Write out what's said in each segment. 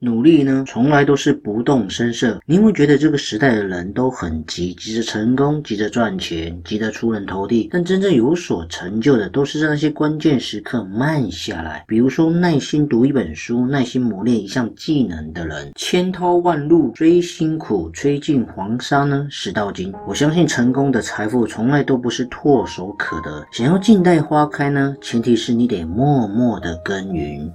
努力呢，从来都是不动声色。你会觉得这个时代的人都很急，急着成功，急着赚钱，急着出人头地。但真正有所成就的，都是在那些关键时刻慢下来。比如说，耐心读一本书，耐心磨练一项技能的人，千淘万漉，虽辛苦，吹尽黄沙呢，始到金。我相信成功的财富从来都不是唾手可得。想要静待花开呢，前提是你得默默的耕耘。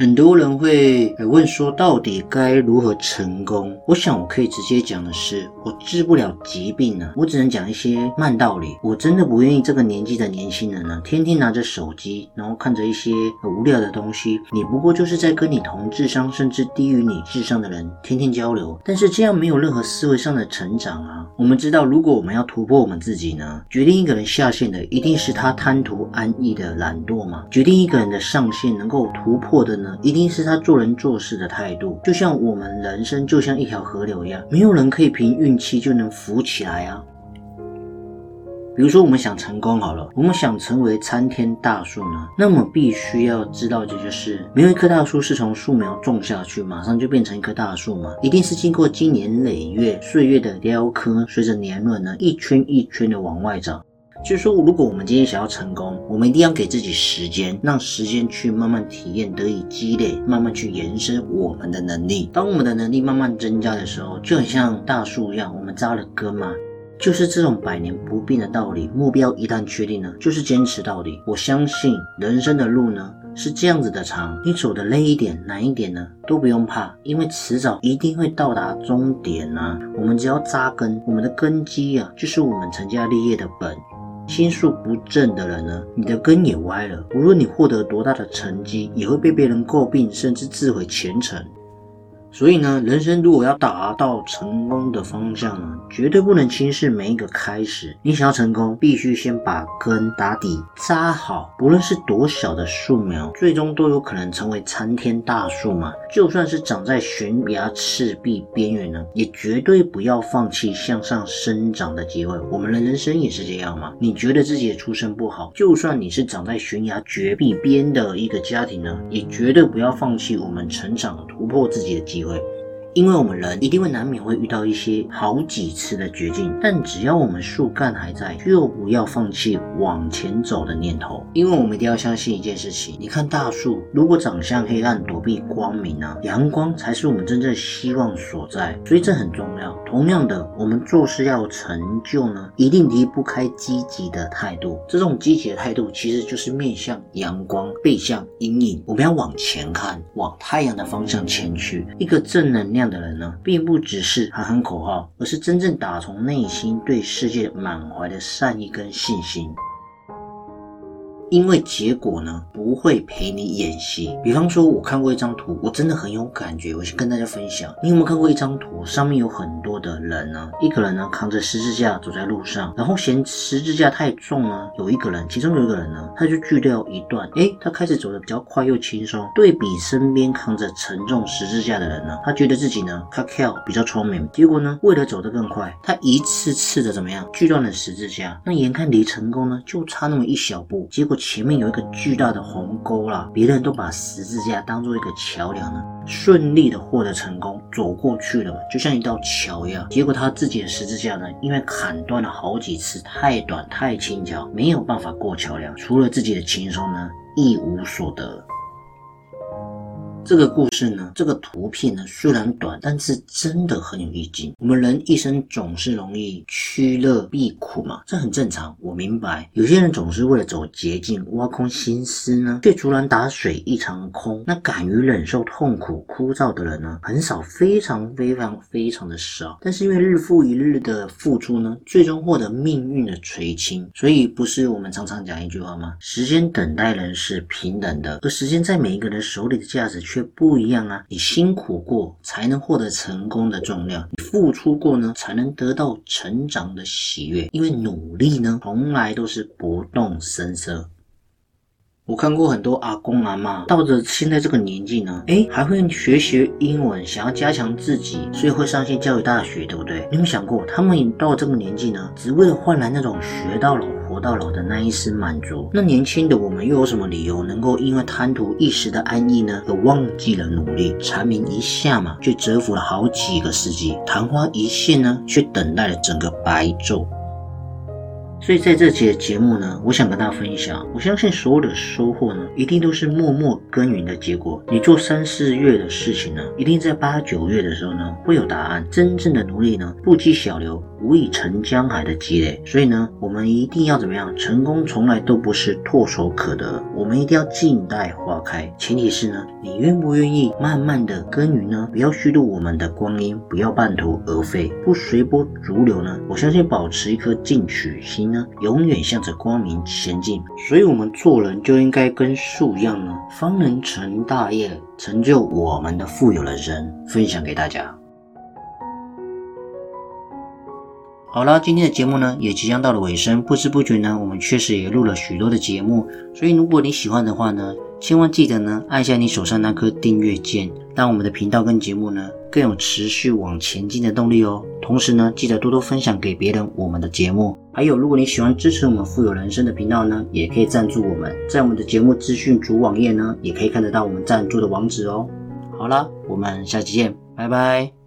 很多人会问说，到底该如何成功？我想我可以直接讲的是，我治不了疾病呢，我只能讲一些慢道理。我真的不愿意这个年纪的年轻人呢，天天拿着手机，然后看着一些无聊的东西。你不过就是在跟你同智商甚至低于你智商的人天天交流，但是这样没有任何思维上的成长啊。我们知道，如果我们要突破我们自己呢，决定一个人下线的一定是他贪图安逸的懒惰嘛。决定一个人的上限能够突破的呢？一定是他做人做事的态度，就像我们人生就像一条河流一样，没有人可以凭运气就能浮起来啊。比如说，我们想成功好了，我们想成为参天大树呢，那么必须要知道的就是，没有一棵大树是从树苗种下去马上就变成一棵大树嘛，一定是经过经年累月岁月的雕刻，随着年轮呢一圈一圈的往外长。就是说，如果我们今天想要成功，我们一定要给自己时间，让时间去慢慢体验，得以积累，慢慢去延伸我们的能力。当我们的能力慢慢增加的时候，就很像大树一样，我们扎了根嘛，就是这种百年不变的道理。目标一旦确定了，就是坚持到底。我相信人生的路呢是这样子的长，你走的累一点、难一点呢都不用怕，因为迟早一定会到达终点啊。我们只要扎根，我们的根基啊，就是我们成家立业的本。心术不正的人呢，你的根也歪了。无论你获得多大的成绩，也会被别人诟病，甚至自毁前程。所以呢，人生如果要达到成功的方向呢，绝对不能轻视每一个开始。你想要成功，必须先把根打底扎好。不论是多小的树苗，最终都有可能成为参天大树嘛。就算是长在悬崖赤壁边缘呢，也绝对不要放弃向上生长的机会。我们的人生也是这样嘛。你觉得自己的出身不好，就算你是长在悬崖绝壁边的一个家庭呢，也绝对不要放弃我们成长突破自己的机。机会。因为我们人一定会难免会遇到一些好几次的绝境，但只要我们树干还在，就不要放弃往前走的念头。因为我们一定要相信一件事情：你看大树，如果长向黑暗，躲避光明呢？阳光才是我们真正希望所在。所以这很重要。同样的，我们做事要成就呢，一定离不开积极的态度。这种积极的态度其实就是面向阳光，背向阴影。我们要往前看，往太阳的方向前去。一个正能量。这样的人呢，并不只是喊喊口号，而是真正打从内心对世界满怀的善意跟信心。因为结果呢不会陪你演戏。比方说，我看过一张图，我真的很有感觉，我先跟大家分享。你有没有看过一张图？上面有很多的人呢，一个人呢扛着十字架走在路上，然后嫌十字架太重呢，有一个人，其中有一个人呢，他就锯掉一段，诶，他开始走的比较快又轻松。对比身边扛着沉重十字架的人呢，他觉得自己呢，他跳比较聪明。结果呢，为了走得更快，他一次次的怎么样锯断了十字架，那眼看离成功呢就差那么一小步，结果。前面有一个巨大的鸿沟啦，别人都把十字架当做一个桥梁呢，顺利的获得成功，走过去了，就像一道桥一样。结果他自己的十字架呢，因为砍断了好几次，太短太轻巧，没有办法过桥梁，除了自己的轻松呢，一无所得。这个故事呢，这个图片呢，虽然短，但是真的很有意境。我们人一生总是容易趋乐避苦嘛，这很正常。我明白，有些人总是为了走捷径，挖空心思呢，却竹篮打水一场空。那敢于忍受痛苦枯燥的人呢，很少，非常非常非常的少。但是因为日复一日的付出呢，最终获得命运的垂青。所以不是我们常常讲一句话吗？时间等待人是平等的，而时间在每一个人手里的价值却。不一样啊！你辛苦过，才能获得成功的重量；你付出过呢，才能得到成长的喜悦。因为努力呢，从来都是不动声色。我看过很多阿公阿妈，到着现在这个年纪呢，哎，还会学学英文，想要加强自己，所以会上线教育大学，对不对？你有想过，他们到这个年纪呢，只为了换来那种学到老、活到老的那一丝满足？那年轻的我们又有什么理由能够因为贪图一时的安逸呢，而忘记了努力？蝉鸣一下嘛，却蛰伏了好几个世纪；昙花一现呢，却等待了整个白昼。所以在这期的节目呢，我想跟大家分享，我相信所有的收获呢，一定都是默默耕耘的结果。你做三四月的事情呢，一定在八九月的时候呢，会有答案。真正的努力呢，不积小流，无以成江海的积累。所以呢，我们一定要怎么样？成功从来都不是唾手可得，我们一定要静待花开。前提是呢，你愿不愿意慢慢的耕耘呢？不要虚度我们的光阴，不要半途而废，不随波逐流呢？我相信保持一颗进取心。呢，永远向着光明前进，所以，我们做人就应该跟树一样呢，方能成大业，成就我们的富有的人。分享给大家。好了，今天的节目呢，也即将到了尾声，不知不觉呢，我们确实也录了许多的节目，所以，如果你喜欢的话呢，千万记得呢，按下你手上那颗订阅键，让我们的频道跟节目呢，更有持续往前进的动力哦。同时呢，记得多多分享给别人我们的节目。还有，如果你喜欢支持我们富有人生的频道呢，也可以赞助我们，在我们的节目资讯主网页呢，也可以看得到我们赞助的网址哦。好了，我们下期见，拜拜。